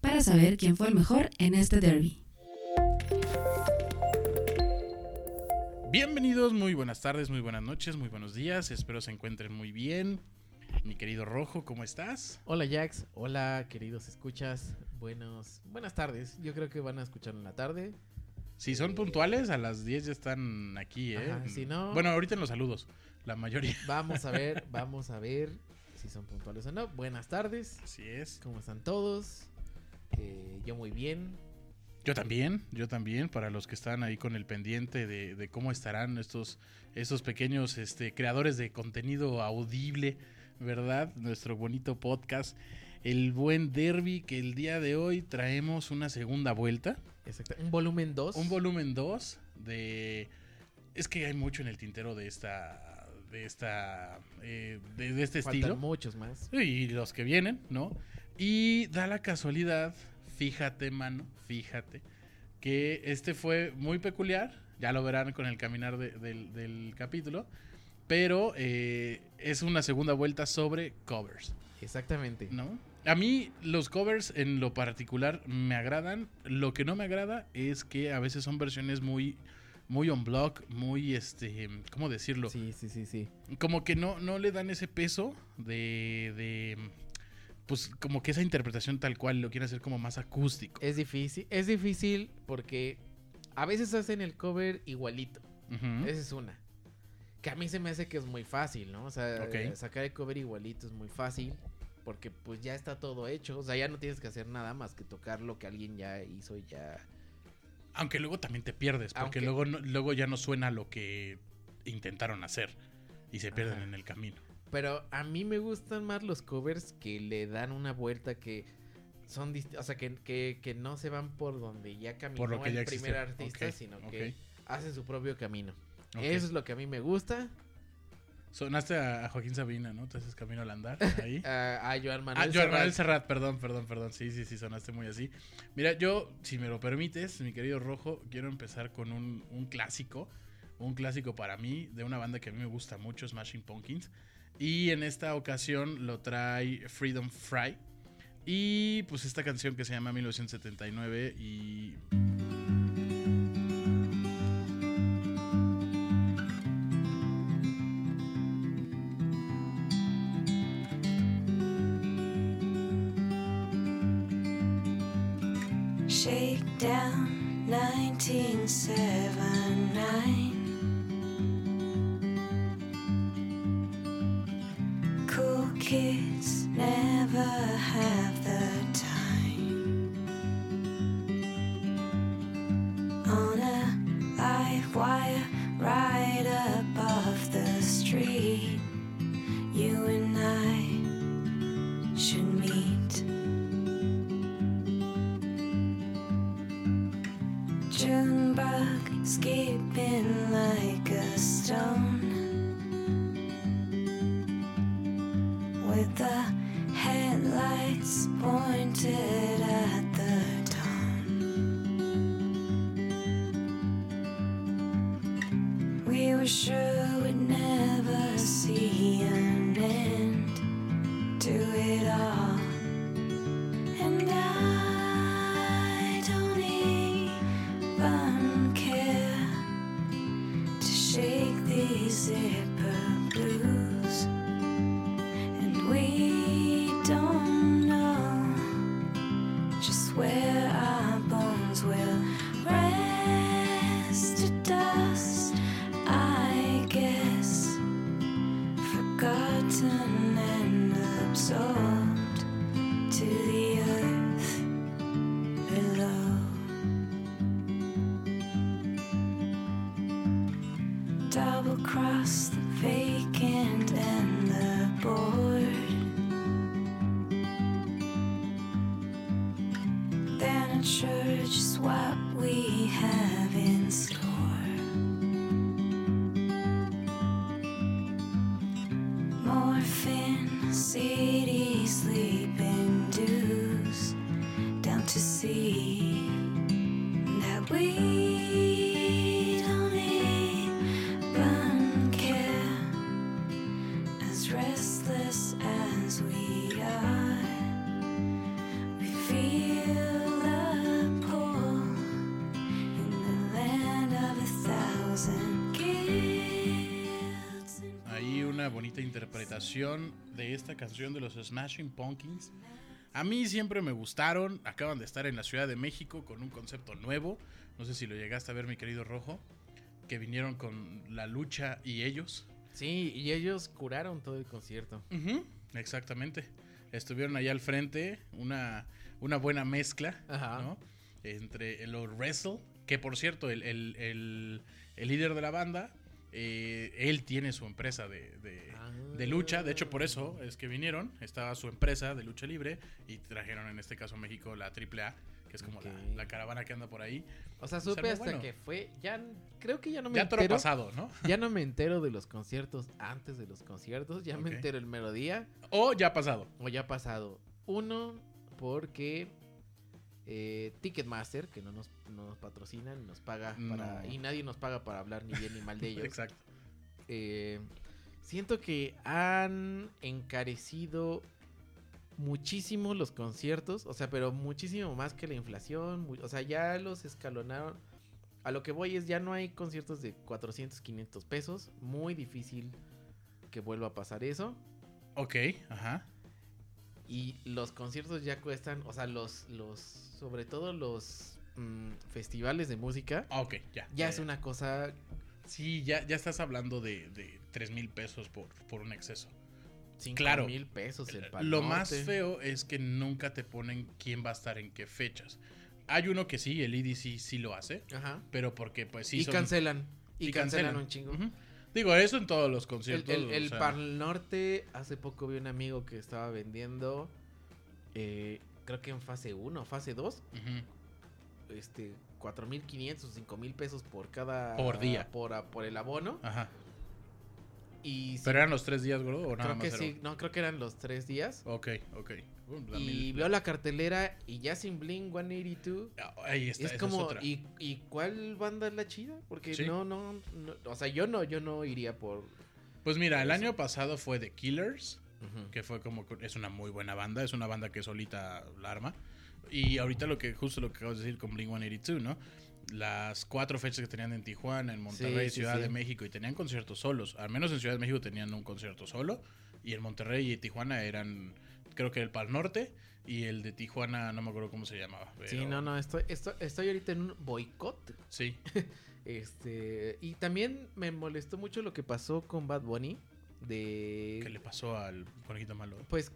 para saber quién fue el mejor en este derby. Bienvenidos, muy buenas tardes, muy buenas noches, muy buenos días, espero se encuentren muy bien. Mi querido Rojo, ¿cómo estás? Hola Jax, hola queridos escuchas, buenos, buenas tardes, yo creo que van a escuchar en la tarde. Si son puntuales, a las 10 ya están aquí, ¿eh? Ajá, si no- Bueno, ahorita en los saludos, la mayoría. Vamos a ver, vamos a ver si son puntuales o no. Buenas tardes, Así es. ¿cómo están todos? Eh, yo muy bien. Yo también, yo también, para los que están ahí con el pendiente de, de cómo estarán estos, estos pequeños este, creadores de contenido audible, ¿verdad? Nuestro bonito podcast, el buen derby, que el día de hoy traemos una segunda vuelta. Exacto. Un volumen 2. Un volumen 2 de... Es que hay mucho en el tintero de esta... De esta... eh, de, de este Faltan estilo. muchos más. Y los que vienen, ¿no? Y da la casualidad, fíjate, mano, fíjate, que este fue muy peculiar. Ya lo verán con el caminar de- del, del capítulo. Pero eh, es una segunda vuelta sobre covers, Exactamente. ¿no? A mí los covers en lo particular me agradan. Lo que no me agrada es que a veces son versiones muy, muy on block, muy, este, ¿cómo decirlo? Sí, sí, sí, sí. como que no, no le dan ese peso de, de, pues como que esa interpretación tal cual lo quiere hacer como más acústico. Es difícil, es difícil porque a veces hacen el cover igualito. Esa es una. Que a mí se me hace que es muy fácil, ¿no? O sea, sacar el cover igualito es muy fácil. Porque pues ya está todo hecho. O sea, ya no tienes que hacer nada más que tocar lo que alguien ya hizo y ya. Aunque luego también te pierdes, porque Aunque- luego, no- luego ya no suena lo que intentaron hacer y se pierden Ajá. en el camino. Pero a mí me gustan más los covers que le dan una vuelta que son o sea que, que, que no se van por donde ya caminó Por lo que el ya primer artista, sino que hacen su propio camino. Eso es lo que a mí me gusta. Sonaste a, a Joaquín Sabina, ¿no? Haces camino al andar ahí. A, a Joan Manuel Ah, Joan Serrat. Manuel Serrat, perdón, perdón, perdón. Sí, sí, sí, sonaste muy así. Mira, yo, si me lo permites, mi querido Rojo, quiero empezar con un, un clásico. Un clásico para mí, de una banda que a mí me gusta mucho, Smashing Pumpkins. Y en esta ocasión lo trae Freedom Fry. Y pues esta canción que se llama 1979 y... Shakedown 1979. Headlights pointed at de esta canción de los Smashing Pumpkins. A mí siempre me gustaron. Acaban de estar en la Ciudad de México con un concepto nuevo. No sé si lo llegaste a ver, mi querido Rojo. Que vinieron con la lucha y ellos. Sí, y ellos curaron todo el concierto. Exactamente. Estuvieron allá al frente. Una, una buena mezcla. Ajá. ¿no? Entre el Lord Wrestle. Que por cierto, el, el- el- el líder de la banda. Eh, él tiene su empresa de, de- Ah. de lucha. De hecho, por eso es que vinieron. Estaba su empresa de lucha libre. Y trajeron en este caso México la AAA. Que es como la- caravana que anda por ahí. O sea, Se supe hasta bueno. que fue. Ya creo que ya no me Ya entero. pasado, ¿no? Ya no me entero de los conciertos antes de los conciertos. Ya me entero el mero día. O ya pasado. O ya ha pasado. Uno, porque eh, Ticketmaster, que no nos, no nos patrocina ni nos paga para. Y nadie nos paga para hablar ni bien ni mal de ellos. Exacto. eh, siento que han encarecido muchísimo los conciertos, o sea, pero muchísimo más que la inflación, o sea, ya los escalonaron. A lo que voy es, ya no hay conciertos de 400, 500 pesos, muy difícil que vuelva a pasar eso. Ok, ajá. Y los conciertos ya cuestan, o sea, los, los, sobre todo los mm, festivales de música, Ah, Ok, ya. ya es una cosa Sí, ya, ya estás hablando de, de 3 mil pesos por, por un exceso. 5 Claro. mil pesos el Pal Lo más feo es que nunca te ponen quién va a estar en qué fechas. Hay uno que sí, el EDC sí lo hace, Ajá. pero porque pues sí y son- cancelan. Y, y cancelan, un chingo. Ujú. Digo, eso en todos los El, conciertos. el, el o sea, Pal Norte, hace poco vi un amigo que estaba vendiendo, eh, creo que en fase 1, fase 2, ujú. este, 4.500 o 5.000 pesos por cada... Por día. Por, a- por el abono. Ajá. Y sí, ¿Pero eran los tres días? ¿O nada creo más que sí, no, creo que eran los tres días. Ok, ok. Y veo la cartelera y ya sin Bling 182. Ah, Ahí está, es es como, otra. ¿y, ¿y cuál banda es la chida? Porque Sí. no, no, no, o sea, yo no, yo no iría por... Pues mira, el año pasado fue The Killers, que fue como es una muy buena banda, es una banda que solita la arma. Y ahorita lo que justo lo que acabas de decir con Blink 182, ¿no? Las cuatro fechas que tenían en Tijuana, en Monterrey, Sí, sí, Ciudad sí. de México y tenían conciertos solos. Al menos en Ciudad de México tenían un concierto solo y en Monterrey y Tijuana eran creo que el Pal Norte y el de Tijuana no me acuerdo cómo se llamaba. Sí, no, no, estoy, estoy, estoy ahorita en un boicot. Sí. Este, y también me molestó mucho lo que pasó con Bad Bunny. De. ¿Qué le pasó al conejito malo? Pues,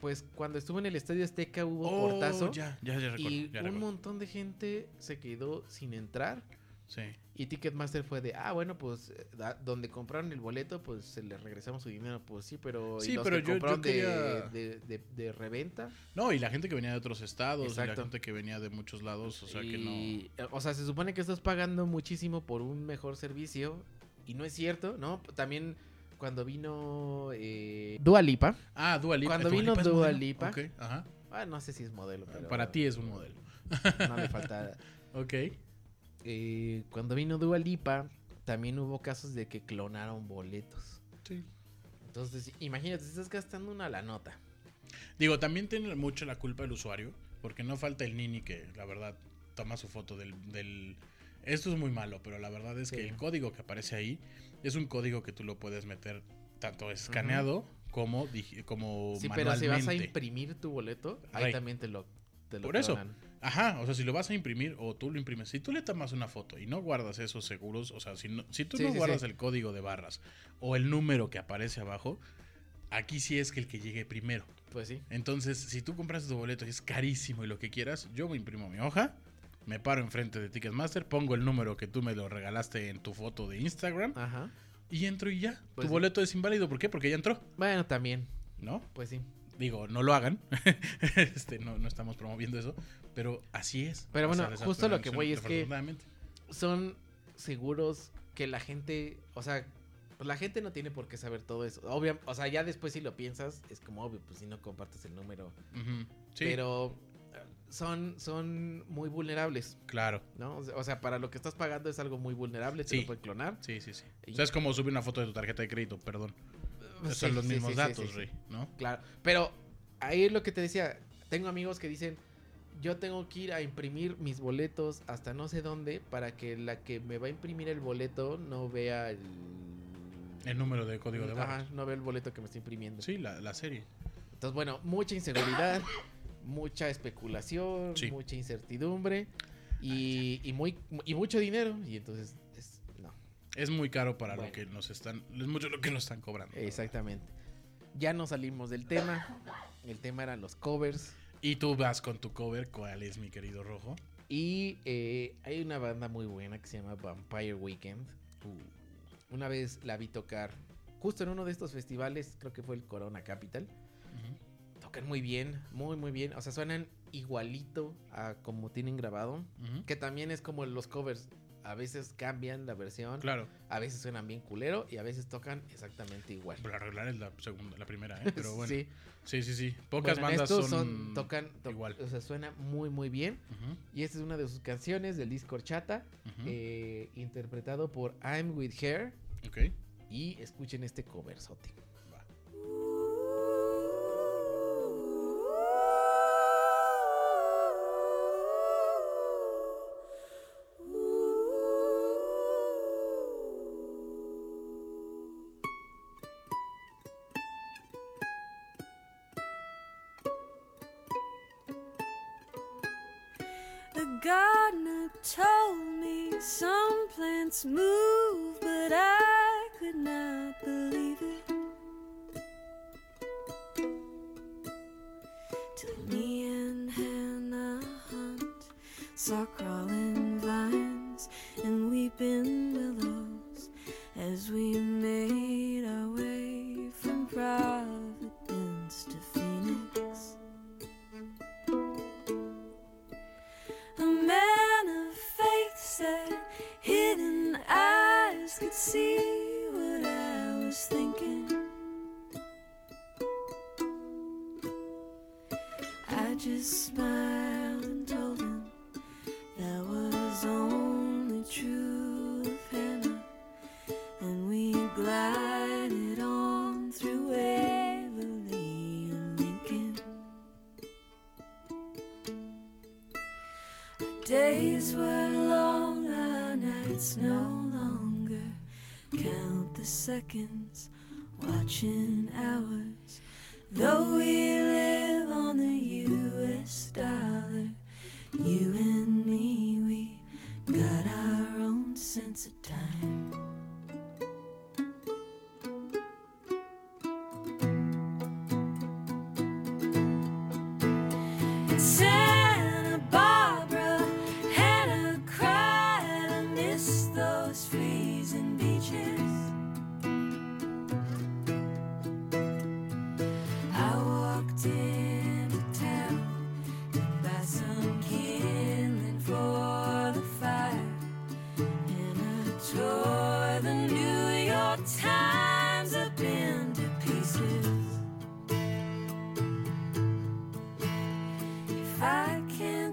pues cuando estuvo en el Estadio Azteca hubo Oh, portazo. Ya, ya, ya recuerdo. y ya un recuerdo. montón de gente se quedó sin entrar. Sí. Y Ticketmaster fue de, ah, bueno, pues eh, da- donde compraron el boleto, pues se les regresamos su dinero. Pues sí, pero. y Sí, los pero que yo- yo compraron de- quería- de, de- de reventa. No, y la gente que venía de otros estados, y la gente que venía de muchos lados, o sea que no. Y, O sea, se supone que estás pagando muchísimo por un mejor servicio. Y no es cierto, ¿no? También cuando vino eh, Dua Lipa. Ah, Dua Lipa. Cuando ¿Dua vino Lipa es Dua modelo? Lipa. Ok, ajá. Ah, no sé si es modelo, pero. Para ti es un modelo. No le falta. Ok. Eh, cuando vino Dua Lipa, también hubo casos de que clonaron boletos. Sí. Entonces, imagínate, estás gastando una la nota. Digo, también tiene mucho la culpa el usuario, porque no falta el nini que, la verdad, toma su foto del... del... Esto es muy malo, pero la verdad es que el código que aparece ahí es un código que tú lo puedes meter tanto escaneado como, digi- como Sí, pero si vas a imprimir tu boleto, ahí Rey. también te lo, te lo Por eso. Ajá, o sea, si lo vas a imprimir o tú lo imprimes, si tú le tomas una foto y no guardas esos seguros, o sea, si, no- si tú Sí, no sí, guardas sí. el código de barras o el número que aparece abajo, aquí sí es que el que llegue primero. Pues sí. Entonces, si tú compras tu boleto y es carísimo y lo que quieras, yo me imprimo mi hoja, me paro enfrente de Ticketmaster, pongo el número que tú me lo regalaste en tu foto de Instagram Ajá. y entro y ya. Pues tu boleto es inválido, ¿por qué? Porque ya entró, Bueno, también. ¿no? Pues sí. Digo, no lo hagan. este, no, no estamos promoviendo eso. Pero así es. Pero bueno, justo lo que voy es que-. Son seguros que la gente, o sea, pues la gente no tiene por qué saber todo eso. Obvio, o sea, ya después si lo piensas, es como obvio, pues si no compartes el número. Sí, Pero eh, son, son muy vulnerables, claro. ¿no? O sea- O sea, para lo que estás pagando es algo muy vulnerable, te Sí. lo pueden clonar. Sí, sí, sí. Y- O sea, es como subir una foto de tu tarjeta de crédito, perdón. Sí, Son los mismos sí, sí, datos, Rey. ¿no? Claro, pero ahí es lo que te decía. Tengo amigos que dicen, yo tengo que ir a imprimir mis boletos hasta no sé dónde para que la que me va a imprimir el boleto no vea el... El número de código de Ajá, barras. no vea el boleto que me está imprimiendo. Sí, la, la serie. Entonces, bueno, mucha inseguridad, mucha especulación, mucha incertidumbre y, y, muy, y mucho dinero. Y entonces, es- muy caro para lo que nos están. Es mucho lo que nos están cobrando. exactamente. Ya no salimos del tema. El tema eran los covers. Y tú vas con tu cover. ¿Cuál es, mi querido Rojo? Y eh, hay una banda muy buena que se llama Vampire Weekend. Una vez la vi tocar justo en uno de estos festivales, creo que fue el Corona Capital. Tocan muy bien, muy, muy bien. O sea, suenan igualito a como tienen grabado. Que también es como los covers. A veces cambian la versión, Claro. a veces suenan bien culero y a veces tocan exactamente igual. Para arreglar es la segunda, la primera, ¿eh? Pero bueno. sí. Sí, sí, sí. Pocas Bueno, bandas estos son, tocan to- igual. O sea, suena muy, muy bien. Y esta es una de sus canciones del disco ujú. eh, interpretado por I'm With Her. Ok. Y escuchen este coverzote. Gardener told me some plants move,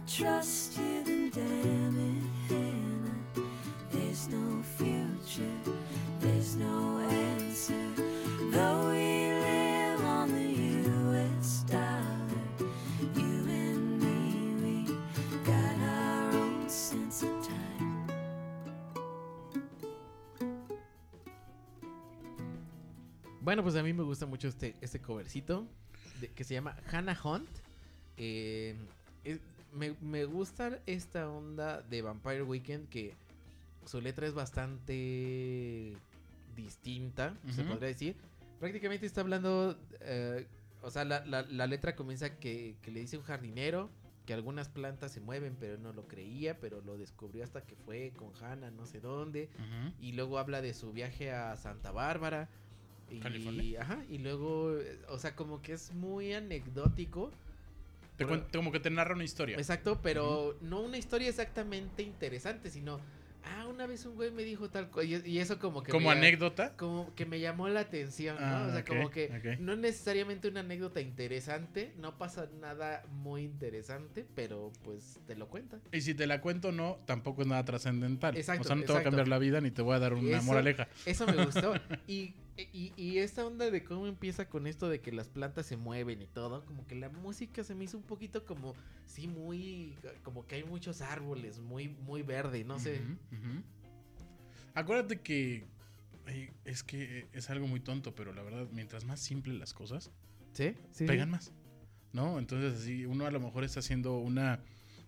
trust you, then damn it, Hannah. There's no future, there's no answer. Though we live on the US dollar, you and me, we got our own sense of time. Bueno, pues a mí me gusta mucho este, este covercito que se llama Hannah Hunt. Eh, es- me, me gusta esta onda de Vampire Weekend que su letra es bastante distinta, se podría decir. Prácticamente está hablando, eh, o sea, la, la- la letra comienza que, que le dice un jardinero que algunas plantas se mueven, pero él no lo creía, pero lo descubrió hasta que fue con Hannah, no sé dónde. Y luego habla de su viaje a Santa Bárbara. Y, California. Ajá, y luego, eh, o sea, como que es muy anecdótico. Te Por- cuen- como que te narra una historia. Exacto, pero no una historia exactamente interesante, sino, ah, una vez un güey me dijo tal cosa, y, eso como que... Como me, anécdota. Como que me llamó la atención, ¿no? Ah, o sea, como que ok. no necesariamente una anécdota interesante, no pasa nada muy interesante, pero pues te lo cuenta. Y si te la cuento no, tampoco es nada trascendental. Exacto, o sea, no te va a cambiar la vida ni te voy a dar una Eso- moraleja. Eso me gustó. y, y, y esta onda de cómo empieza con esto de que las plantas se mueven y todo, como que la música se me hizo un poquito como, sí, muy, como que hay muchos árboles, muy, muy verde, no sé. Acuérdate que ay, es que es algo muy tonto, pero la verdad, mientras más simple las cosas, ¿Sí? Sí. pegan más. ¿No? Entonces, así, uno a lo mejor está haciendo una.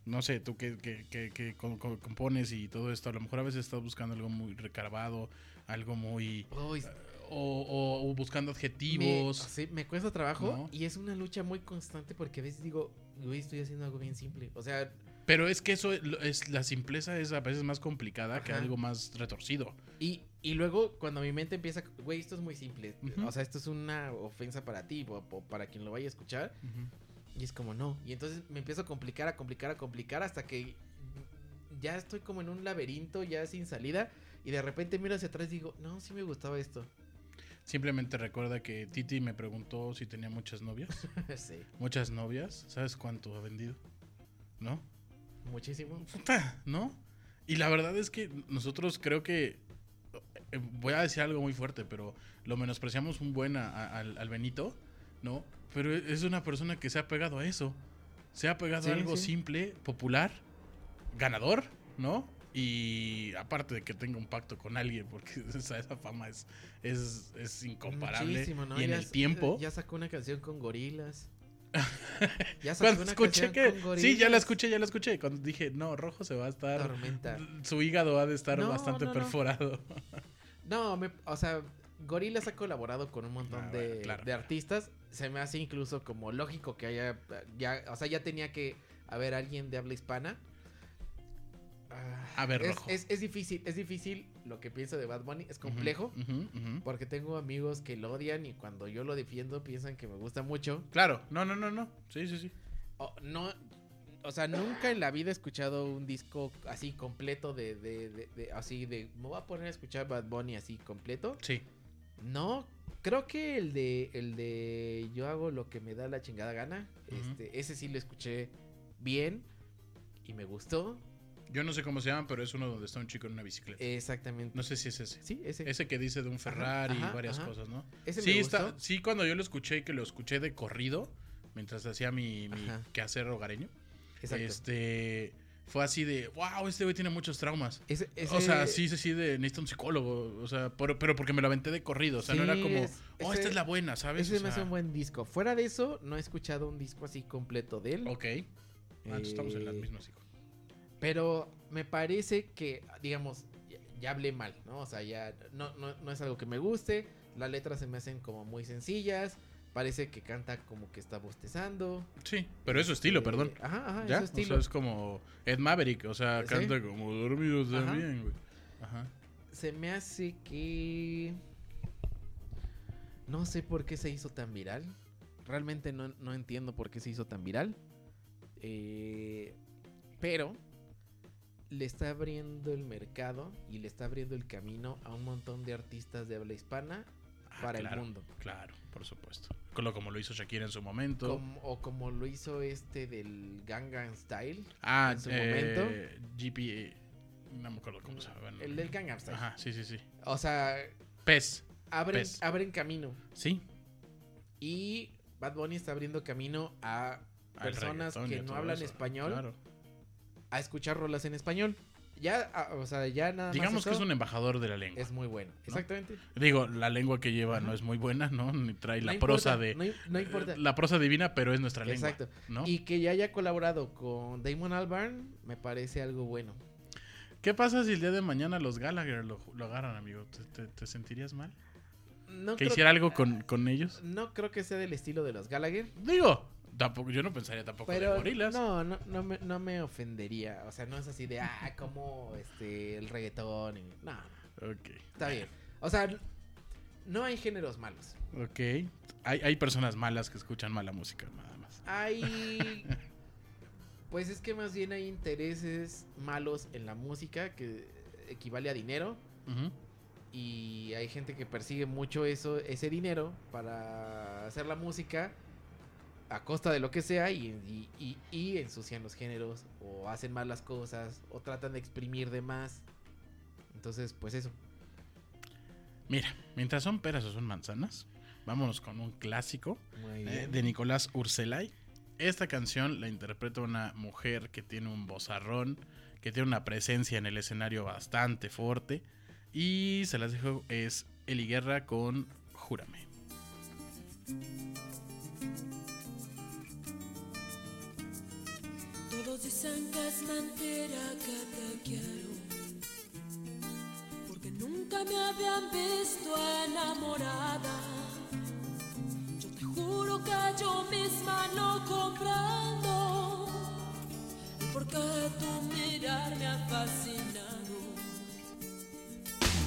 No sé, tú que, que, que, que co- co- compones y todo esto, a lo mejor a veces estás buscando algo muy recargado, algo muy. Uy, O, o- buscando me, adjetivos. sí, me cuesta trabajo ¿No? y es una lucha muy constante porque a veces digo, güey, estoy haciendo algo bien simple. O sea, Pero es que eso es, la simpleza es a veces más complicada que Ajá. algo más retorcido. Y, y luego cuando mi mente empieza, güey, esto es muy simple. Ujú. O sea, esto es una ofensa para ti o, o para quien lo vaya a escuchar. Y es como no. Y entonces me empiezo a complicar, a complicar, a complicar hasta que ya estoy como en un laberinto, ya sin salida. Y de repente miro hacia atrás y digo, no, sí me gustaba esto. Simplemente recuerda que Titi me preguntó si tenía muchas novias. sí, Muchas novias. ¿Sabes cuánto ha vendido? ¿No? muchísimo. Puta, ¿no? Y la verdad es que nosotros creo que. eh, Voy a decir algo muy fuerte, pero lo menospreciamos un buen a- a- al, al Benito, ¿no? Pero es una persona que se ha pegado a eso. Se ha pegado Sí, a algo sí. simple, popular, ganador, ¿no? Y aparte de que tenga un pacto con alguien, porque esa, esa fama es, es, es incomparable. Muchísimo, ¿no? Y en Ya el tiempo. Ya sacó una canción con gorilas. ya sacó Cuando una escuché canción que. con gorilas. Sí, ya la escuché, ya la escuché. Cuando dije, no, Rojo se va a estar. Tormenta. Su hígado ha de estar No, bastante no, perforado. No, me- o sea, Gorilas ha colaborado con un montón Ah, de, bueno, claro, de claro. artistas. Se me hace incluso como lógico que haya, ya, o sea, ya tenía que haber alguien de habla hispana. Ah, A ver, es, Rojo. es, es difícil, es difícil lo que pienso de Bad Bunny, es complejo. Porque tengo amigos que lo odian y cuando yo lo defiendo piensan que me gusta mucho. Claro, no, no, no, no. Sí, sí, sí. O, no, o sea, nunca en la vida he escuchado un disco así completo de, de, de- de- así de, me voy a poner a escuchar Bad Bunny así completo. Sí. No, creo que el de, el de yo hago lo que me da la chingada gana, este, ese sí lo escuché bien y me gustó. Yo no sé cómo se llama, pero es uno donde está un chico en una bicicleta. Exactamente. No sé si es ese. Sí, ese. Ese que dice de un Ferrari ajá, y varias ajá. cosas, ¿no? ese Sí, me está, gustó. sí, cuando yo lo escuché, que lo escuché de corrido, mientras hacía mi, quehacer hogareño, Exacto. este fue así de, wow, este güey tiene muchos traumas. Ese- O sea, sí, sí, sí, de necesita un psicólogo. O sea, pero, pero porque me lo aventé de corrido. O sea, no era como, es- oh, ese- esta es la buena, ¿sabes? Ese O me hace un buen disco. Fuera de eso, no he escuchado un disco así completo de él. Ok. Ah, entonces estamos en las Eh, mismas, hijo. Pero me parece que, digamos, ya, ya hablé mal, ¿no? O sea, ya no, no, no es algo que me guste. Las letras se me hacen como muy sencillas. Parece que canta como que está bostezando. Sí, pero es su estilo, Eh, perdón. Ajá, ajá, ¿Ya? es su O sea, estilo. es como Ed Maverick. O sea, Sí. canta como dormido también, güey. Ajá. Se me hace que... No sé por qué se hizo tan viral. Realmente no, no entiendo por qué se hizo tan viral. Eh, pero le está abriendo el mercado y le está abriendo el camino a un montón de artistas de habla hispana Ah, para claro, el mundo. Claro, por supuesto. Con lo- como lo hizo Shakira en su momento. Como- o como lo hizo este del Gangnam Style. ah, en su eh, GP. No me acuerdo cómo se llama. El del Gangnam Style. Ajá, sí, sí, sí. O sea, Pez. abren, Pez. abren camino. Sí. Y Bad Bunny está abriendo camino a personas que no hablan eso, español Claro. A escuchar rolas en español. Ya, ah, o sea, ya nada Digamos más que es un embajador de la lengua. es muy bueno. Exactamente. Digo, la lengua que lleva Ajá. no es muy buena, ¿no? Ni trae No la importa, prosa de. No, no importa. eh, La prosa divina, pero es nuestra lengua. Exacto. Y que ya haya colaborado con Damon Albarn me parece algo bueno. ¿Qué pasa si el día de mañana los Gallagher lo, lo agarran, amigo? ¿Te, te- te sentirías mal? No ¿Que hiciera algo con, con ellos? no creo que sea del estilo de los Gallagher. Digo, tampoco, yo no pensaría tampoco Pero de gorilas. no, no, no, me, no me ofendería. O sea, no es así de, ah, como este, el reggaetón. y- No, Ok. está bien. O sea, no hay géneros malos. Ok. Hay, hay personas malas que escuchan mala música, nada más. Hay. Pues es que más bien hay intereses malos en la música que equivale a dinero. Y hay gente que persigue mucho eso, ese dinero para hacer la música a costa de lo que sea y, y- y- y ensucian los géneros o hacen mal las cosas o tratan de exprimir de más. Entonces, pues eso. Mira, mientras son peras o son manzanas, vámonos con un clásico eh, de Nicolás Urselay. Esta canción la interpreta una mujer que tiene un vozarrón, que tiene una presencia en el escenario bastante fuerte. Y se las dejo, es Eli Guerra con Júrame. Que te quiero. Porque nunca me habían visto enamorada. Yo te juro que yo misma no comprendo. el por qué tu mirar me ha fascinado.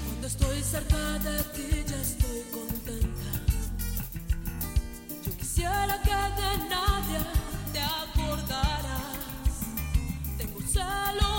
Cuando estoy cerca de ti ya estoy contenta. Yo quisiera que de nadie Tengo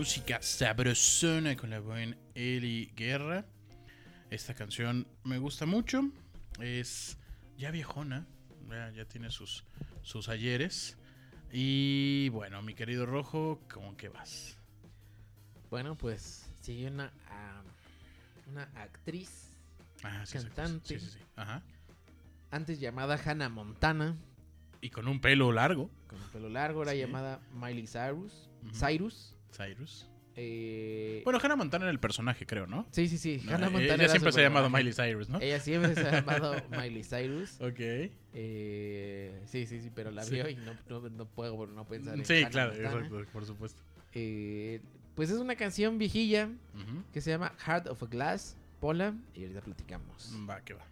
Música sabrosona con la buen Eli Guerra. Esta canción me gusta mucho. Es ya viejona. Ya, ya tiene sus, sus ayeres. Y bueno, mi querido Rojo, ¿cómo que vas? Bueno, pues sigue una, ah, una actriz Ah, sí. Cantante. Sí, sí, sí. Ajá. antes llamada Hannah Montana, Y con un pelo largo. con el pelo largo, era llamada Miley Cyrus. Cyrus. Cyrus. eh, Bueno, Hannah Montana era el personaje, creo, ¿no? sí, sí, sí. No, Hannah ella Montana era siempre su se ha llamado. Miley Cyrus, ¿no? Ella siempre se ha llamado Miley Cyrus. Ok. Eh, sí, sí, sí, pero la Sí. vio y no, no, no puedo no pensar en Sí, Hannah claro, exacto, por supuesto. Eh, pues es una canción viejilla que se llama Heart of a Glass, Pola, y ahorita platicamos. Va, que va.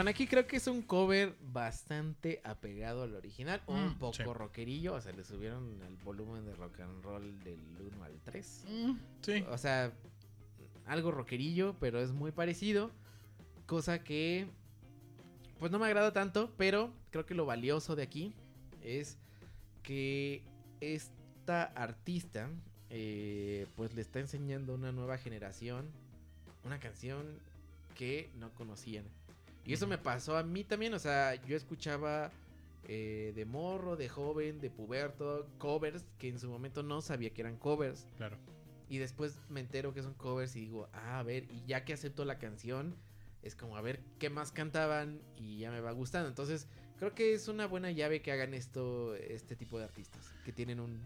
Bueno, aquí creo que es un cover bastante apegado al original, un Mm, poco sí. rockerillo, o sea, le subieron el volumen de rock and roll del 1 al 3. Mm, sí. O sea, algo rockerillo, pero es muy parecido. Cosa que, pues no me agrada tanto, pero creo que lo valioso de aquí es que esta artista, eh, pues le está enseñando a una nueva generación una canción que no conocían. Y eso me pasó a mí también, o sea, yo escuchaba eh, de morro, de joven, de puberto, covers que en su momento no sabía que eran covers. Claro. Y después me entero que son covers y digo, ah, a ver, y ya que acepto la canción, es como a ver qué más cantaban y ya me va gustando. Entonces, creo que es una buena llave que hagan esto, este tipo de artistas, que tienen un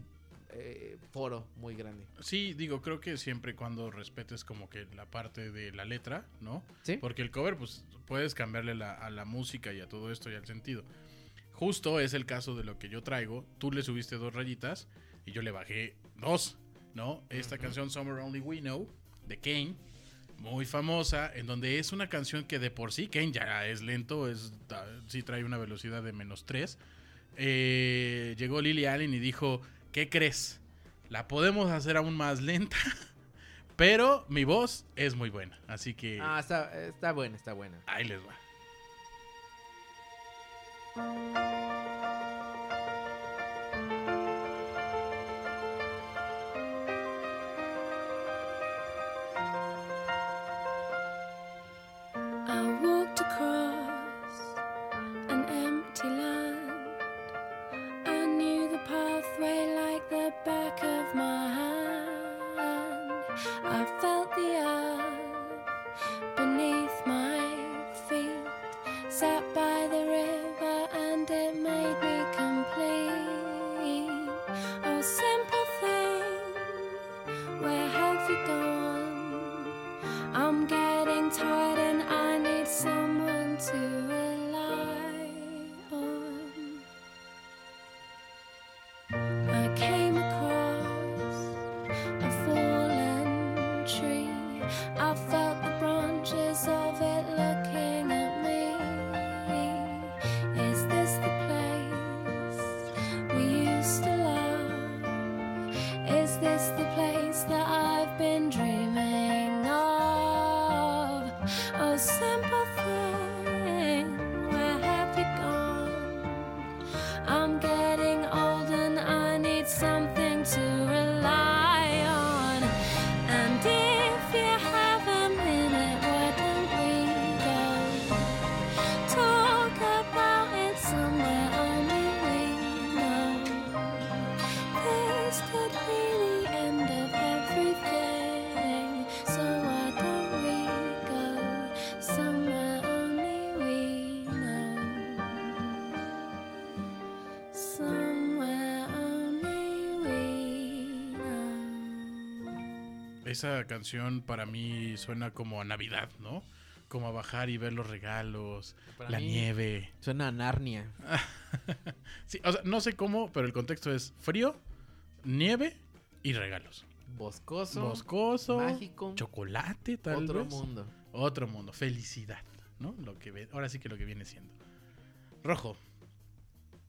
eh, foro muy grande. Sí, digo, creo que siempre y cuando respetes como que la parte de la letra, ¿no? Sí. Porque el cover, pues, puedes cambiarle la- a la música y a todo esto y al sentido. Justo es el caso de lo que yo traigo. Tú le subiste dos rayitas y yo le bajé dos, ¿no? Esta canción Summer Only We Know de Kane, muy famosa, en donde es una canción que de por sí, Kane ya es lento, es, ta- sí trae una velocidad de menos 3. llegó Lily Allen y dijo, ¿qué crees? La podemos hacer aún más lenta, pero mi voz es muy buena, así que Ah, está, está buena, está buena. ahí les va. Esa canción para mí suena como a Navidad, ¿no? Como a bajar y ver los regalos, Para la nieve. Suena a Narnia. sí, o sea, no sé cómo, pero el contexto es frío, nieve y regalos. Boscoso. Boscoso, mágico, chocolate, tal otro vez. mundo. Otro mundo, felicidad, ¿no? Lo que ve, ahora sí que lo que viene siendo. Rojo,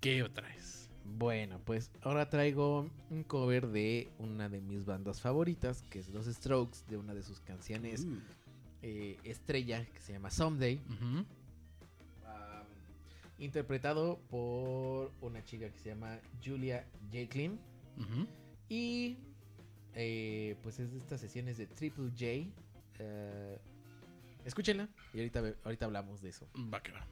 ¿qué traes? Bueno, pues ahora traigo un cover de una de mis bandas favoritas, que es Los Strokes, de una de sus canciones Uh, eh, estrella, que se llama Someday. um, interpretado por una chica que se llama Julia Jacqueline. Y eh, pues es de estas sesiones de Triple J. Eh, escúchenla y ahorita, ahorita hablamos de eso. Va que va.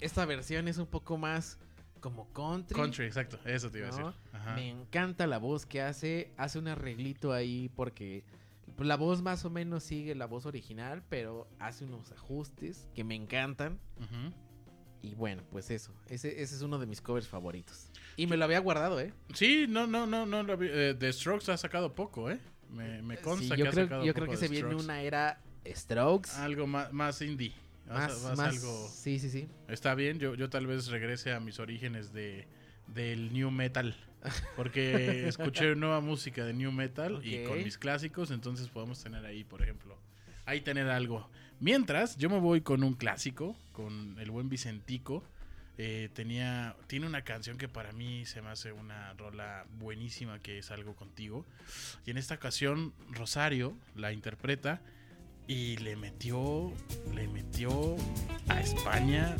Esta versión es un poco más como country. Country, exacto. Eso te iba a decir. Ajá. Me encanta la voz que hace. Hace un arreglito ahí porque la voz más o menos sigue la voz original, pero hace unos ajustes que me encantan. Ujú. Y bueno, pues eso. Ese, ese es uno de mis covers favoritos. Y me lo había guardado, ¿eh? Sí, no, no, no, no. lo vi- eh, The Strokes ha sacado poco, ¿eh? Me, me consta Sí, yo que creo, ha sacado yo creo poco que The se viene Strokes. una era Strokes. Algo más, más indie. Más, más, algo. Sí, sí, sí. Está bien, yo, yo tal vez regrese a mis orígenes de del new metal. Porque escuché nueva música de new metal y con mis clásicos, entonces podemos tener ahí, por ejemplo, ahí tener algo. Mientras, yo me voy con un clásico, con el buen Vicentico. Eh, tenía, tiene una canción que para mí se me hace una rola buenísima que es algo contigo. Y en esta ocasión Rosario la interpreta y le metió, le metió a España.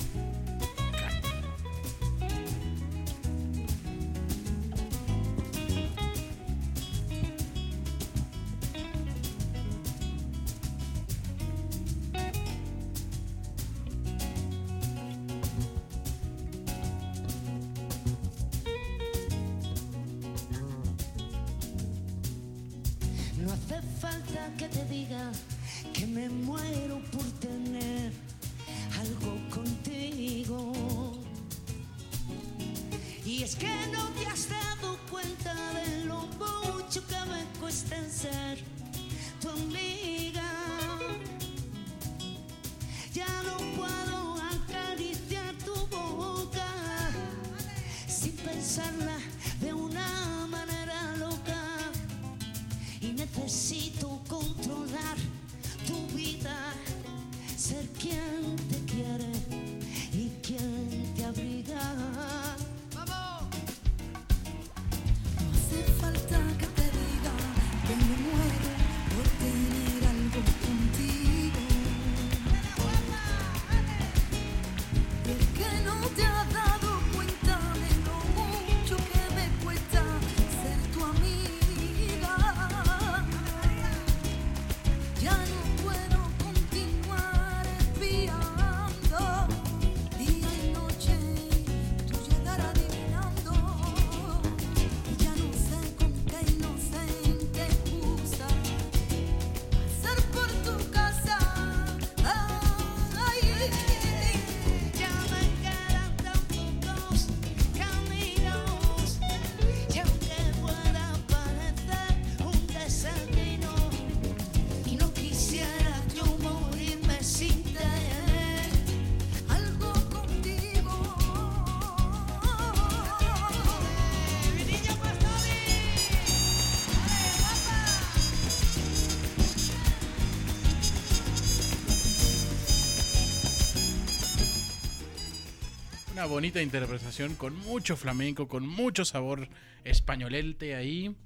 Bonita interpretación con mucho flamenco, con mucho sabor españolete ahí.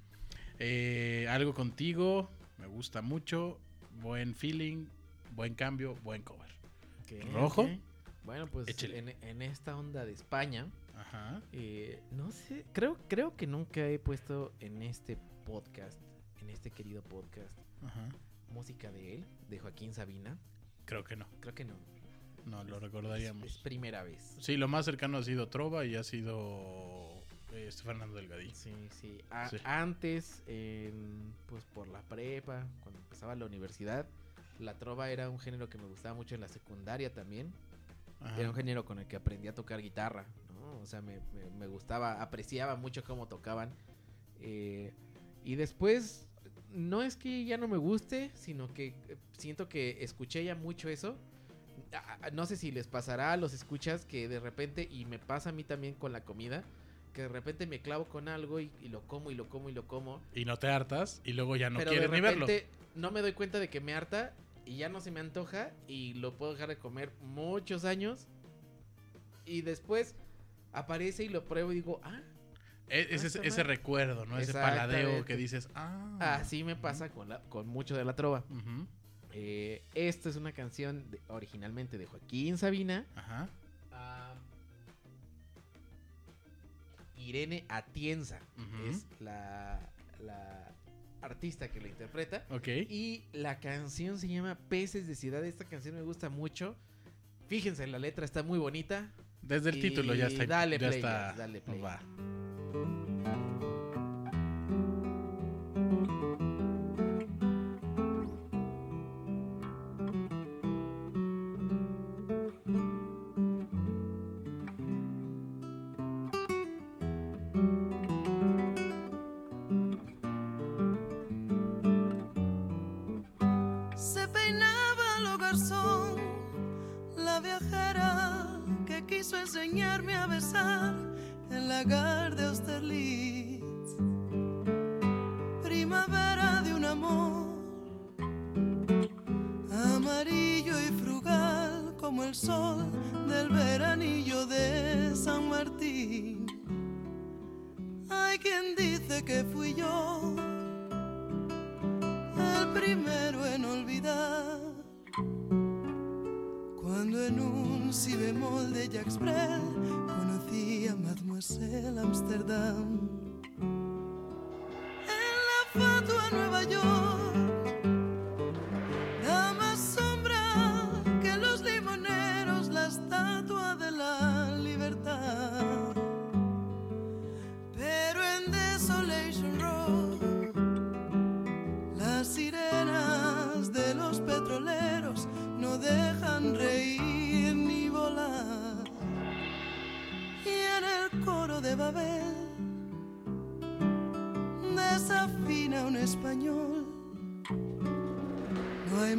Eh, algo contigo, me gusta mucho. Buen feeling, buen cambio, buen cover. ¿Rojo? Bueno, pues en, en esta onda de España, Ajá. eh, no sé, creo, creo que nunca he puesto en este podcast, en este querido podcast, Ajá. música de él, de Joaquín Sabina. Creo que no. Creo que no. No, lo recordaríamos. Es, primera vez. Sí, lo más cercano ha sido Trova y ha sido este, Fernando Delgadillo. Sí, sí. A- Sí. Antes, pues por la prepa, cuando empezaba la universidad, la trova era un género que me gustaba mucho en la secundaria también. Ajá. Era un género con el que aprendí a tocar guitarra, ¿no? O sea, me, me- me gustaba, apreciaba mucho cómo tocaban. Eh, y después, no es que ya no me guste, sino que eh, siento que escuché ya mucho eso. Ah, ah, No sé si les pasará a los escuchas que de repente, y me pasa a mí también con la comida, que de repente me clavo con algo y, y lo como y lo como y lo como. Y no te hartas y luego ya no pero de quieres ni verlo. repente no me doy cuenta de que me harta y ya no se me antoja y lo puedo dejar de comer muchos años. Y después aparece y lo pruebo y digo, ah, E- ese, mal. recuerdo, ¿no? Ese paladeo que dices, ah. así me pasa con, la, con mucho de la trova. Eh, esta es una canción de- originalmente de Joaquín Sabina. Ajá. Ah, Irene Atienza es la, la artista que la interpreta. Ok. Y la canción se llama Peces de Ciudad. Esta canción me gusta mucho. Fíjense, la letra está muy bonita. Desde el Y título ya está. dale ya play, está- dale play. va.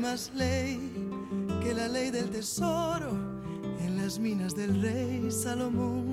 Más ley que la ley del tesoro en las minas del rey Salomón.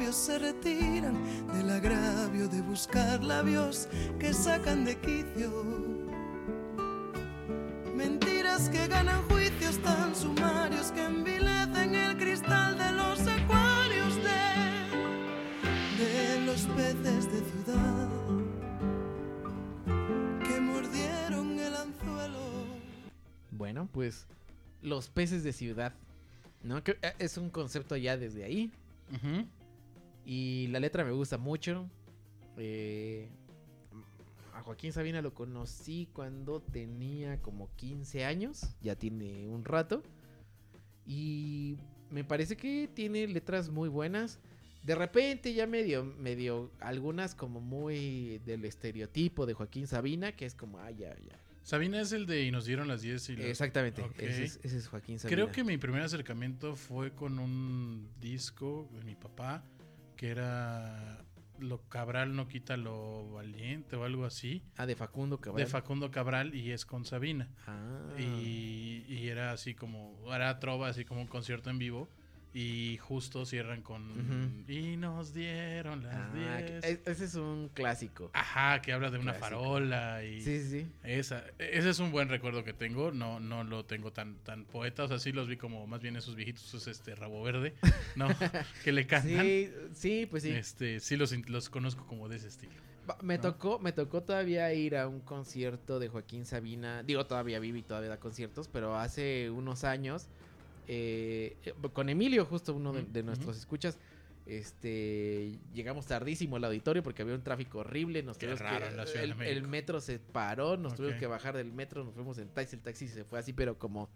Sabios se retiran del agravio de buscar labios que sacan de quicio. Mentiras que ganan juicios tan sumarios que envilecen el cristal de los acuarios de, de los peces de ciudad que mordieron el anzuelo. Bueno, pues los peces de ciudad, ¿no? Que eh, es un concepto ya desde ahí. Ujú. Y la letra me gusta mucho. Eh, a Joaquín Sabina lo conocí cuando tenía como 15 años. Ya tiene un rato. Y me parece que tiene letras muy buenas. De repente ya medio, medio, algunas como muy del estereotipo de Joaquín Sabina, que es como, ah, ya, ya. Sabina es el de y nos dieron las 10 y los- Exactamente, Ok. ese, es, ese es Joaquín Sabina. Creo que mi primer acercamiento fue con un disco de mi papá que era Lo Cabral no quita lo valiente o algo así. Ah, de Facundo Cabral. De Facundo Cabral y es con Sabina. Ah. Y, y era así como, era trova, así como un concierto en vivo. Y justo cierran con. Y nos dieron las Ah, que- 10. e- ese es un clásico. Ajá, que habla de una Clásico. farola y Sí, sí, esa, ese es un buen recuerdo que tengo. No, no lo tengo tan, tan poeta. O sea, sí los vi como más bien esos viejitos, es este rabo verde, ¿no? que le cantan. Sí, sí, pues sí. Este, sí los, los conozco como de ese estilo. Me ¿no? tocó, me tocó todavía ir a un concierto de Joaquín Sabina. Digo, todavía vive y todavía da conciertos, pero hace unos años, eh, con Emilio, justo uno de, nuestros escuchas, este, llegamos tardísimo al auditorio porque había un tráfico horrible. Nos Qué tuvimos raro que- el, el metro se paró, nos tuvimos que bajar del metro, nos fuimos en taxi, el taxi se fue así, pero como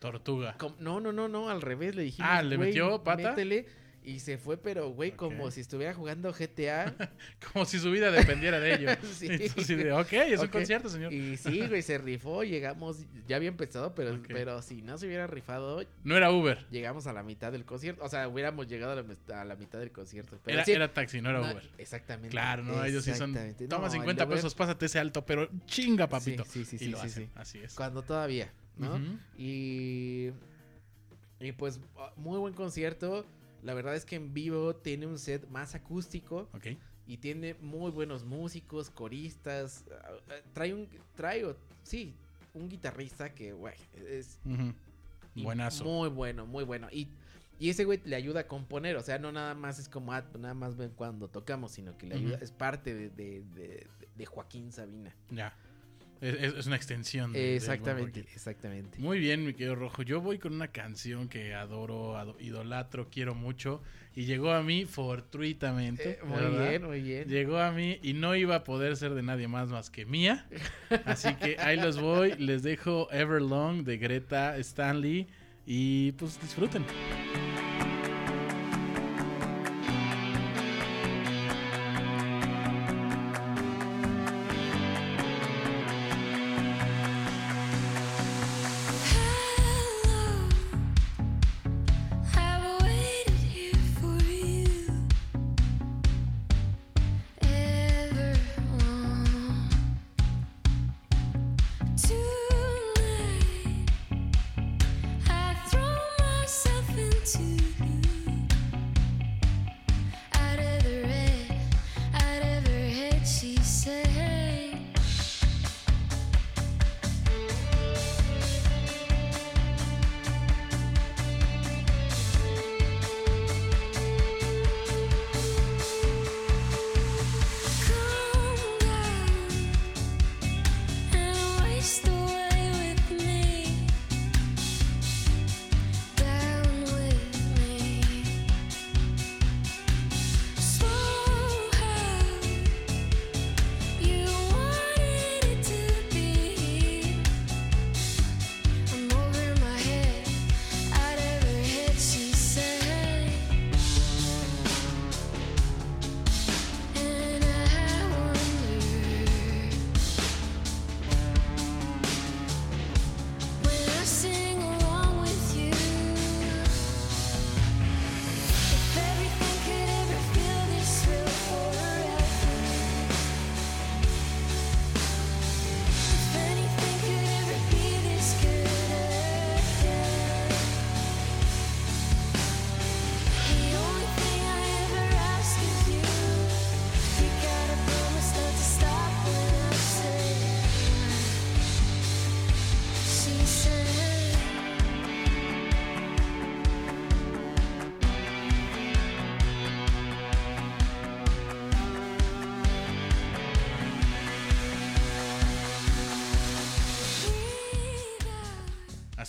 Tortuga. No, no, no, no, al revés le dijimos. Ah, ¿le "Güey, metió pata? métele", y se fue, pero güey, como si estuviera jugando GTA. Como si su vida dependiera de ello. Sí. De, ok, es un concierto, señor. y sí, güey, se rifó, llegamos, ya había empezado, pero, pero si no se hubiera rifado, No era Uber. llegamos a la mitad del concierto. O sea, hubiéramos llegado a la, mit- a la mitad del concierto. Pero Era, sí, era taxi, no era no, Uber. Exactamente. Claro, no, ellos sí son. Toma No, el 50 Uber- pesos, pásate ese alto, pero chinga, papito. Sí, sí, sí, y sí, lo sí, hacen. Así es. Cuando todavía, ¿no? Y, y pues muy buen concierto. La verdad es que en vivo tiene un set más acústico. Ok. y tiene muy buenos músicos, coristas. ah, ah, Trae un. Trae, sí, un guitarrista que, güey, es Buenazo. Muy bueno, muy bueno. Y, y ese güey le ayuda a componer. O sea, no nada más es como, ah, nada más ven cuando tocamos, sino que le ayuda. Es parte de, de- de- de Joaquín Sabina. Ya. Es- es una extensión. de- exactamente, exactamente. Muy bien, mi querido Rojo. Yo voy con una canción que adoro, ado- idolatro, quiero mucho. Y llegó a mí fortuitamente. Eh, muy ¿verdad? bien, muy bien. Llegó a mí y no iba a poder ser de nadie más más que mía. Así que ahí los voy. Les dejo Everlong de Greta Stanley. Y pues disfruten.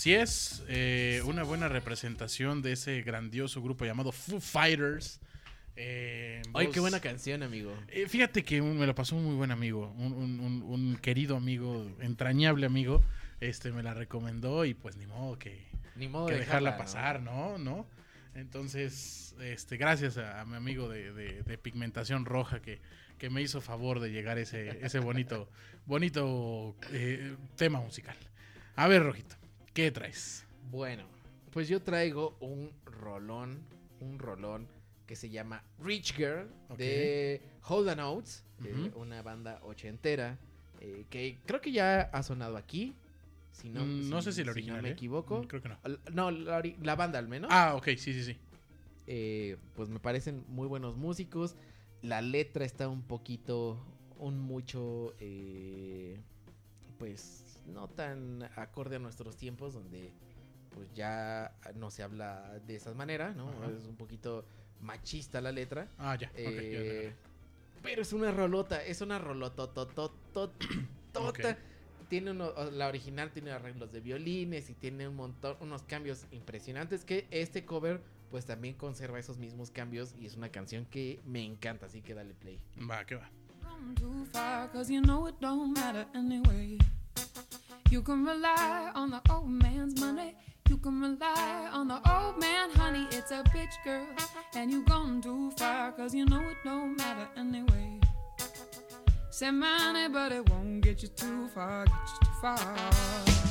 Así es, eh, una buena representación de ese grandioso grupo llamado Foo Fighters. Eh, Ay, qué buena canción, amigo. Eh, fíjate que un- me lo pasó un muy buen amigo, un, un- un- un querido amigo, entrañable amigo, este me la recomendó y pues ni modo que, Ni modo que de dejarla pasar, ¿no? ¿no? Entonces, este, gracias a, a mi amigo de, de- de pigmentación roja que, que me hizo favor de llegar ese, ese bonito, bonito eh, tema musical. A ver, Rojito, ¿qué traes? Bueno, pues yo traigo un rolón, un rolón que se llama Rich Girl de Hold and Oates, eh, una banda ochentera eh, que creo que ya ha sonado aquí. Si no, Mm, no sé si la no original. me ¿eh? equivoco. Mm, Creo que no. No, la, la banda al menos. Ah, ok, sí, sí, sí. Eh, pues me parecen muy buenos músicos. La letra está un poquito, un mucho, pues no tan acorde a nuestros tiempos, donde pues ya no se habla de esa manera, ¿no? Ajá. Es un poquito machista la letra. Ah, ya. Eh, pero es una rolota, es una rolototototota. Ok. Tiene uno, la original tiene arreglos de violines y tiene un montón, unos cambios impresionantes que este cover pues también conserva esos mismos cambios y es una canción que me encanta, así que dale play. Va, que va. You can rely on the old man's money. You can rely on the old man, honey. It's a bitch girl. And you gone too far, cause you know it don't matter anyway. Say money, but it won't get you too far, get you too far.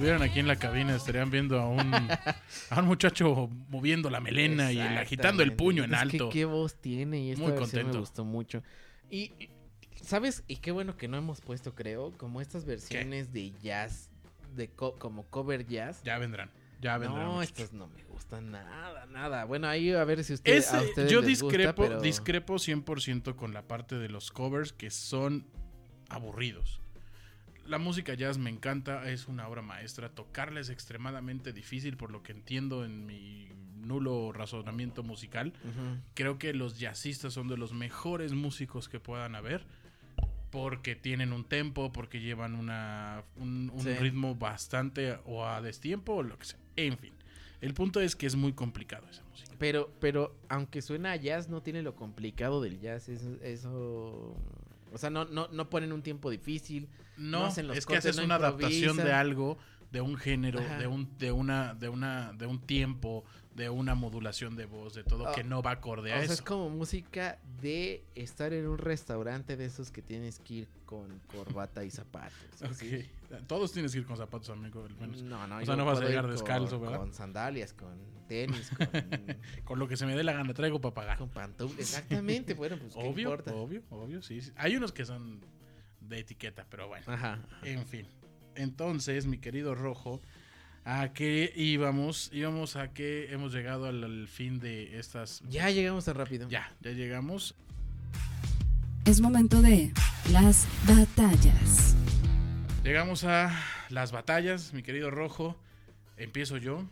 Estuvieran aquí en la cabina estarían viendo a un, a un muchacho moviendo la melena y agitando el puño en Es que alto. qué voz tiene y esta Muy contento. me gustó mucho. Y, ¿sabes? Y qué bueno que no hemos puesto, creo, como estas versiones de jazz, de co- como cover jazz. Ya vendrán, ya vendrán. No, muchachos. estas no me gustan nada, nada. Bueno, ahí a ver si ustedes, a Ese- ustedes yo les gusta, discrepo, pero- discrepo 100% con la parte de los covers que son aburridos. La música jazz me encanta, es una obra maestra. Tocarla es extremadamente difícil, por lo que entiendo en mi nulo razonamiento musical. Creo que los jazzistas son de los mejores músicos que puedan haber. Porque tienen un tempo, porque llevan una, un, un Sí. ritmo bastante o a destiempo o lo que sea. En fin, el punto es que es muy complicado esa música. Pero, pero aunque suena a jazz, no tiene lo complicado del jazz. Eso, eso o sea, no, no, no ponen un tiempo difícil. No, no hacen los es que haces no una adaptación de algo, de un género, Ajá. de un, de una, de una, de un tiempo, de una modulación de voz, de todo que no va acorde O a sea, eso. es como música de estar en un restaurante de esos que tienes que ir con corbata y zapatos. Ok. Todos tienes que ir con zapatos, amigo, al menos. No, no, O sea, no vas a llegar con- descalzo, ¿verdad? Con sandalias, con tenis, con, Con lo que se me dé la gana, traigo para pagar. con pantuflas. Exactamente, bueno, pues ¿qué Obvio, importa? obvio, obvio, sí, sí. Hay unos que son de etiqueta, pero bueno. Ajá. En fin. Entonces, mi querido Rojo, ¿a qué íbamos? Íbamos a que hemos llegado al, al fin de estas... Ya llegamos tan rápido. Ya, ya llegamos. Es momento de las batallas. Llegamos a las batallas, mi querido Rojo. Empiezo yo.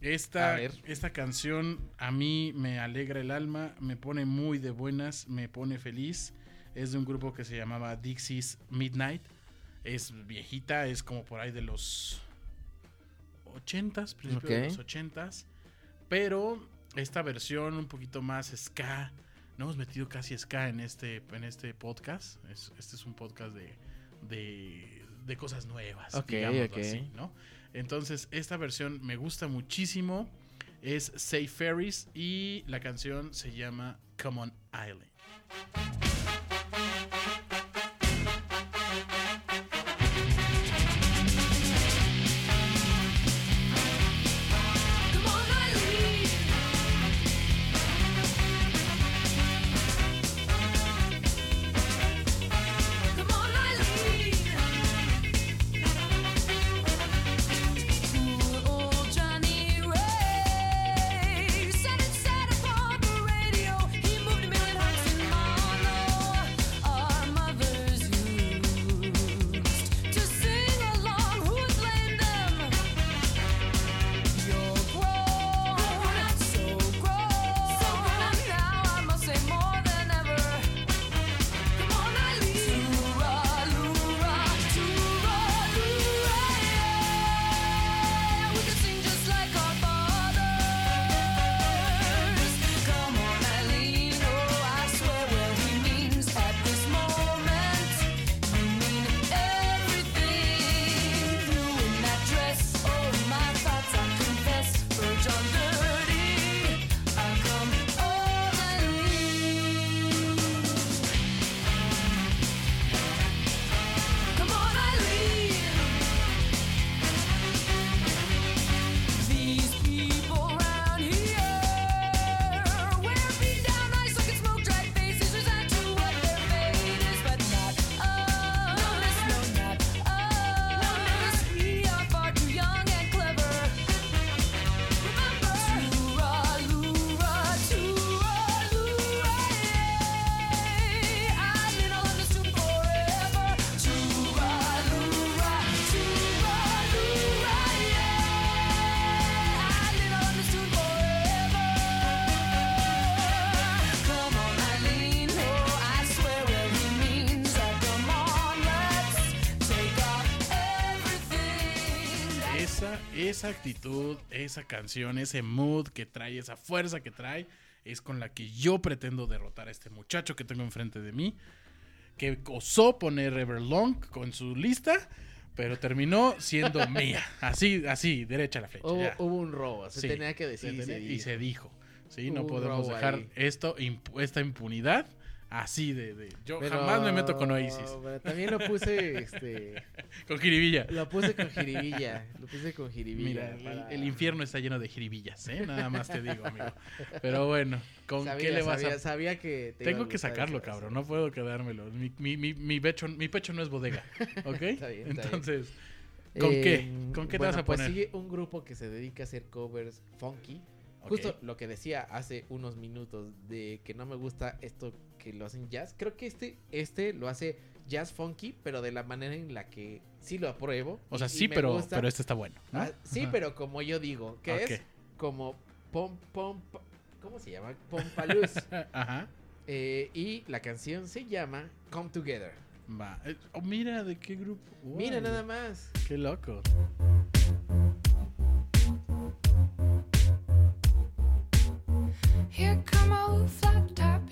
Esta, esta canción a mí me alegra el alma, me pone muy de buenas, me pone feliz. Es de un grupo que se llamaba Dixie's Midnight. Es viejita, es como por ahí de los 80s, principios de los 80s. Pero esta versión un poquito más ska. No hemos metido casi ska en este, en este podcast. Es- este es un podcast de, de, de cosas nuevas. Ok. así, ¿no? Entonces, esta versión me gusta muchísimo. Es Say Ferries y la canción se llama Come on Island. Esa actitud, esa canción, ese mood que trae, esa fuerza que trae, es con la que yo pretendo derrotar a este muchacho que tengo enfrente de mí, que osó poner Everlong con su lista, pero terminó siendo mía. Así, así, derecha a la flecha. Hubo, un robo, se Sí, tenía que decir. Se y se tenía- y dijo. se dijo. Sí, Hubo no podemos dejar ahí. esto, esta impunidad así de... de- yo Pero- jamás me meto con Oasis. pero también lo puse, este, Con jiribilla. lo puse con jiribilla, lo puse con jiribilla. Mira, el, para- el infierno está lleno de jiribillas, ¿eh? Nada más te digo, amigo. Pero bueno, ¿con Sabía, qué le vas a...? sabía que te Tengo que sacarlo, cabrón. No puedo quedármelo. Mi, mi, mi, mi pecho, mi pecho no es bodega, ¿ok? Está bien, está Entonces, ¿con qué? Eh, ¿Con qué te bueno, vas a pues poner? sigue un grupo que se dedica a hacer covers funky. Justo lo que decía hace unos minutos de que no me gusta esto que lo hacen jazz. Creo que este, este lo hace jazz funky, pero de la manera en la que sí lo apruebo. O sea, y- sí, pero, gusta. pero este está bueno, ¿no? Ah, sí, Ajá. pero como yo digo, que es como pom pom ¿cómo se llama? Pompaluz. Ajá. Eh, y la canción se llama Come Together. Va. Eh, oh, mira, ¿de qué grupo? Mira nada más. Qué loco. Here come old flat top,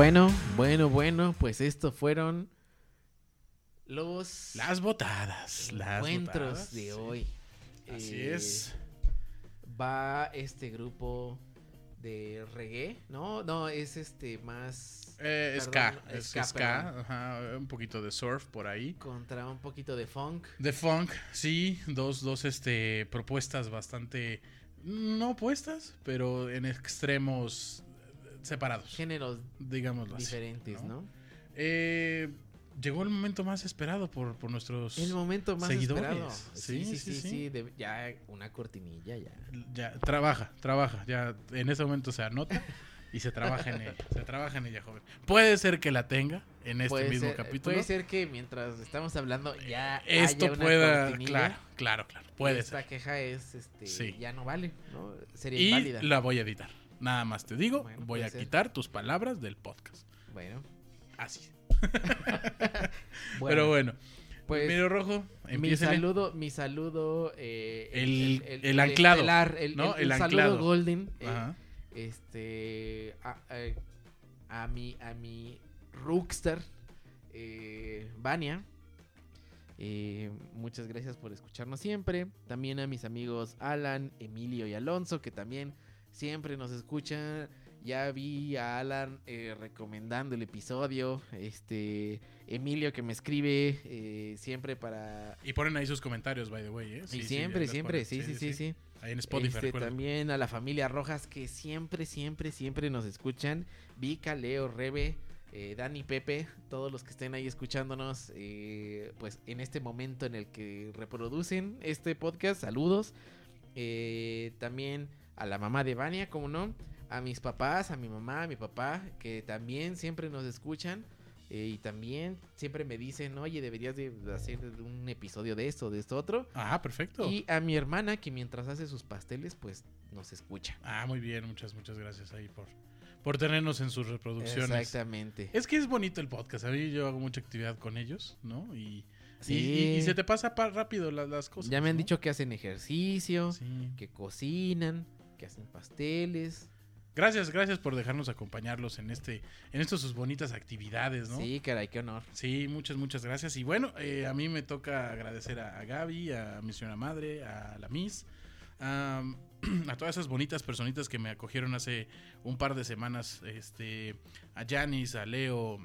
Bueno, bueno, bueno, pues estos fueron los Las botadas. Las encuentros botadas, de sí. hoy. Así Eh, es. Va este grupo de reggae, ¿no? No, es este más Eh, perdón, ska. Es ska, ska. perdón. Ajá, un poquito de surf por ahí. contra un poquito de funk. De funk, sí, dos, dos este, propuestas bastante no opuestas, pero en extremos separados, Géneros digámoslo así. diferentes, ¿no? Eh, llegó el momento más esperado por, por nuestros... El momento más seguidores. esperado. Sí, Sí, sí, sí, sí, sí. sí, de- ya una cortinilla ya. Ya, trabaja, trabaja, ya en ese momento se anota y se trabaja en ella, se trabaja en ella, joven. Puede ser que la tenga en este puede mismo ser, capítulo. Puede ser que mientras estamos hablando ya Esto haya una pueda, cortinilla, claro, claro, claro, puede esta ser. queja es, este, Sí. ya no vale, ¿no? Sería Y inválida. la voy a editar. Nada más te digo, Bueno, voy a ser. quitar tus palabras del podcast. Bueno, Así. bueno, Pero bueno, pues Miro Rojo, mi saludo, mi saludo, eh, El- el anclado, estelar, el, ¿no? el- saludo anclado. golden, eh, Ajá. este, a, a- a mi, a mi rockstar, eh, Vania. Eh, muchas gracias por escucharnos siempre. También a mis amigos Alan, Emilio y Alonso, que también siempre nos escuchan. Ya vi a Alan eh, recomendando el episodio. Este. Emilio que me escribe eh, siempre para. Y ponen ahí sus comentarios, by the way, ¿eh? Sí, y siempre, siempre, sí, sí, sí, sí. Ahí en Spotify, Este, también a la familia Rojas que siempre, siempre, siempre nos escuchan. Vika, Leo, Rebe, eh, Dani, Pepe, todos los que estén ahí escuchándonos, eh, pues en este momento en el que reproducen este podcast, saludos. Eh, también a la mamá de Vania, como no, a mis papás, a mi mamá, a mi papá, que también siempre nos escuchan. eh, y también siempre me dicen, oye, deberías de hacer un episodio de esto, de esto otro. Ah, perfecto. Y a mi hermana, que mientras hace sus pasteles, pues nos escucha. Ah, muy bien, muchas, muchas gracias ahí por, por tenernos en sus reproducciones. Exactamente. Es que es bonito el podcast. A mí yo hago mucha actividad con ellos, ¿no? Y, Sí. y, y se te pasa pa- rápido la- las cosas. ya me han ¿no? dicho que hacen ejercicio, Sí. que cocinan, que hacen pasteles. Gracias, gracias por dejarnos acompañarlos en este, en estas sus bonitas actividades, ¿no? Sí, caray, qué honor. Sí, muchas, muchas gracias. Y bueno, eh, a mí me toca agradecer a, a Gaby, a mi señora madre, a la Miss, a, a todas esas bonitas personitas que me acogieron hace un par de semanas. Este, a Janis, a Leo,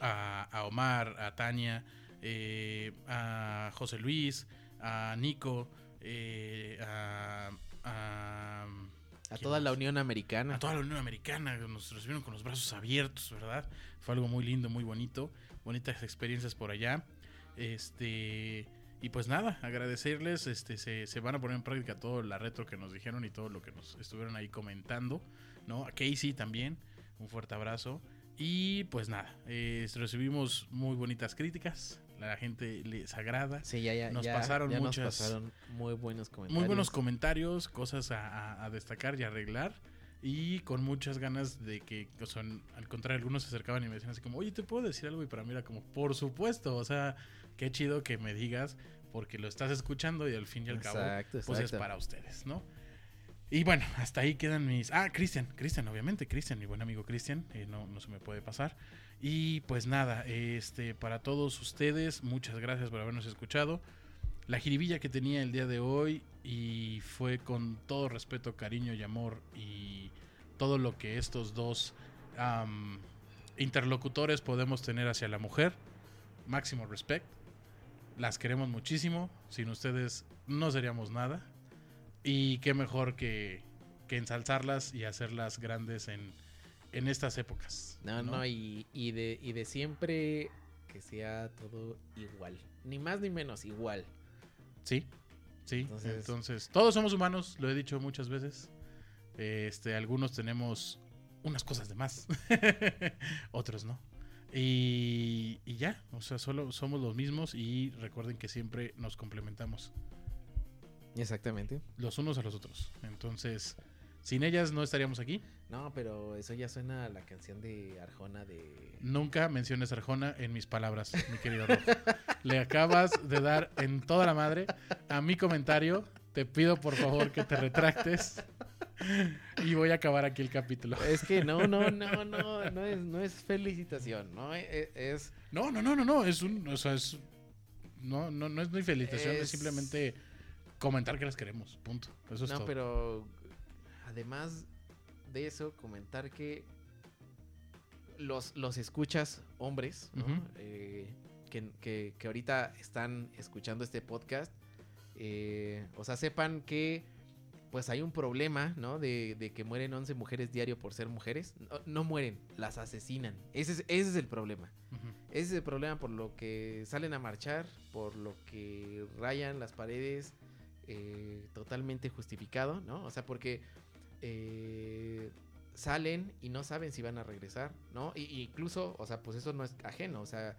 a, a Omar, a Tania, eh, a José Luis, a Nico, eh, a, a- A ¿quién toda la? Unión Americana. a toda la Unión Americana, nos recibieron con los brazos abiertos, ¿verdad? Fue algo muy lindo, muy bonito, bonitas experiencias por allá. Este, y pues nada, agradecerles, este, se, se van a poner en práctica todo la retro que nos dijeron y todo lo que nos estuvieron ahí comentando, ¿no? A Casey también, un fuerte abrazo. Y pues nada, eh, recibimos muy bonitas críticas, la gente les agrada. Sí, ya, ya. Nos ya- pasaron ya muchas- Nos pasaron muy buenos comentarios. Muy buenos comentarios, cosas a, a- a destacar y arreglar. Y con muchas ganas de que, o sea, al contrario, algunos se acercaban y me decían así como, oye, ¿te puedo decir algo? Y para mí era como, por supuesto, o sea, qué chido que me digas porque lo estás escuchando y al fin y al cabo, Exacto, pues es para ustedes, ¿no? Y bueno, hasta ahí quedan mis... Ah, Cristian, Cristian, obviamente, Cristian, mi buen amigo Cristian, eh, no, no se me puede pasar. Y pues nada, este, para todos ustedes, muchas gracias por habernos escuchado. La jiribilla que tenía el día de hoy y fue con todo respeto, cariño y amor y todo lo que estos dos am, interlocutores podemos tener hacia la mujer. Máximo respect. Las queremos muchísimo. Sin ustedes no seríamos nada. Y qué mejor que, que ensalzarlas y hacerlas grandes en, en estas épocas. No, no, y, y de, y de siempre que sea todo igual. Ni más ni menos, igual. Sí, sí. Entonces- Entonces, todos somos humanos, lo he dicho muchas veces. Este, algunos tenemos unas cosas de más, otros no. Y, y ya, o sea, solo somos los mismos y recuerden que siempre nos complementamos Exactamente. los unos a los otros. Entonces, sin ellas no estaríamos aquí. No, pero eso ya suena a la canción de Arjona de... Nunca menciones Arjona en mis palabras, mi querido Rojo. Le acabas de dar en toda la madre a mi comentario. Te pido por favor que te retractes. Y voy a acabar aquí el capítulo. Es que no, no, no, no, no es, no es felicitación, ¿no? E- e- Es, No, no, no, no, no. Es un. O sea, es. No, no, no es ni felicitación, es, Es- simplemente comentar que las queremos. Punto. Eso es no, todo. pero además de eso, comentar que los, los escuchas hombres, ¿no? Eh, que, que- que ahorita están escuchando este podcast, eh, o sea, sepan que pues hay un problema, ¿no? De, de que mueren 11 mujeres diario por ser mujeres. No, no mueren, las asesinan. Ese es, ese es el problema. Ese es el problema por lo que salen a marchar, por lo que rayan las paredes, eh, totalmente justificado, ¿no? O sea, porque eh, salen y no saben si van a regresar, ¿no? Y, y incluso, o sea, pues eso no es ajeno, o sea,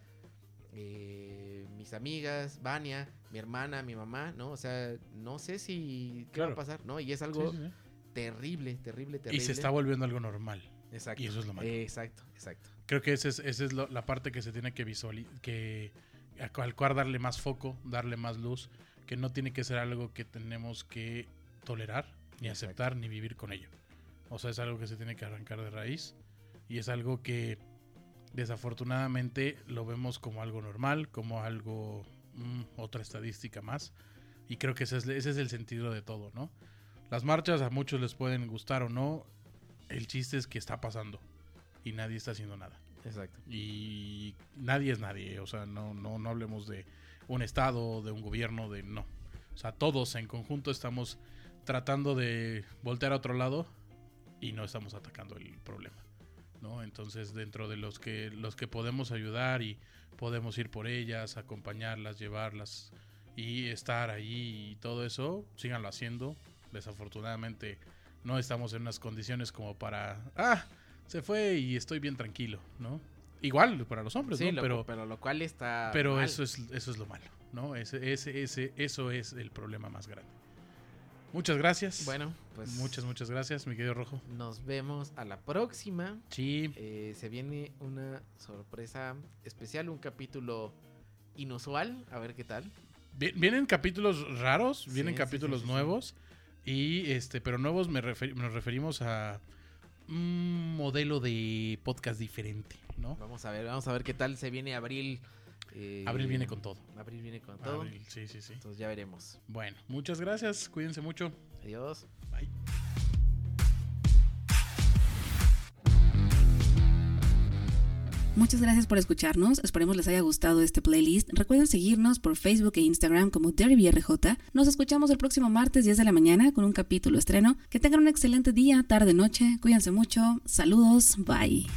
eh, mis amigas, Vania, mi hermana, mi mamá, ¿no? O sea, no sé si qué va a pasar, ¿no? Y es algo sí, sí. terrible, terrible, Y terrible. se está volviendo algo normal. Exacto. y eso es lo malo. Exacto, exacto. Creo que esa es, esa es lo- la parte que se tiene que visualizar, que al cual darle más foco, darle más luz, que no tiene que ser algo que tenemos que tolerar, ni Exacto. aceptar, ni vivir con ello. O sea, es algo que se tiene que arrancar de raíz y es algo que desafortunadamente lo vemos como algo normal, como algo, mm, otra estadística más. Y creo que ese es, ese es el sentido de todo, ¿no? Las marchas a muchos les pueden gustar o no, El chiste es que está pasando y nadie está haciendo nada. Exacto. Y nadie es nadie, o sea, no, no, no hablemos de un estado, de un gobierno, de no. O sea, todos en conjunto estamos tratando de voltear a otro lado y no estamos atacando el problema. ¿no? Entonces, dentro de los que los que podemos ayudar y podemos ir por ellas, acompañarlas, llevarlas y estar ahí y todo eso, síganlo haciendo. Desafortunadamente no estamos en unas condiciones como para ah, se fue y estoy bien tranquilo, ¿no? Igual para los hombres, Sí, ¿no? lo- pero pero, lo cual está. pero mal. eso es eso es lo malo, ¿no? Ese, ese, ese, eso es el problema más grande. Muchas gracias. Bueno, pues. muchas, muchas gracias, mi querido Rojo. Nos vemos a la próxima. Sí, Eh, se viene una sorpresa especial, un capítulo inusual. A ver qué tal. vi- vienen capítulos raros, vienen Sí, capítulos sí, sí, sí. nuevos. Y este, pero nuevos me refer- nos referimos a un modelo de podcast diferente, ¿no? Vamos a ver, vamos a ver qué tal se viene abril. Eh, Abril viene con todo. Abril viene con todo. Abril, sí, sí, sí. Entonces ya veremos. Bueno, muchas gracias, cuídense mucho. Adiós. Bye. Muchas gracias por escucharnos, esperemos les haya gustado este playlist. Recuerden seguirnos por Facebook e Instagram como DerbyRJ. Nos escuchamos el próximo martes 10 de la mañana con un capítulo estreno. Que tengan un excelente día, tarde, noche. Cuídense mucho. Saludos. Bye.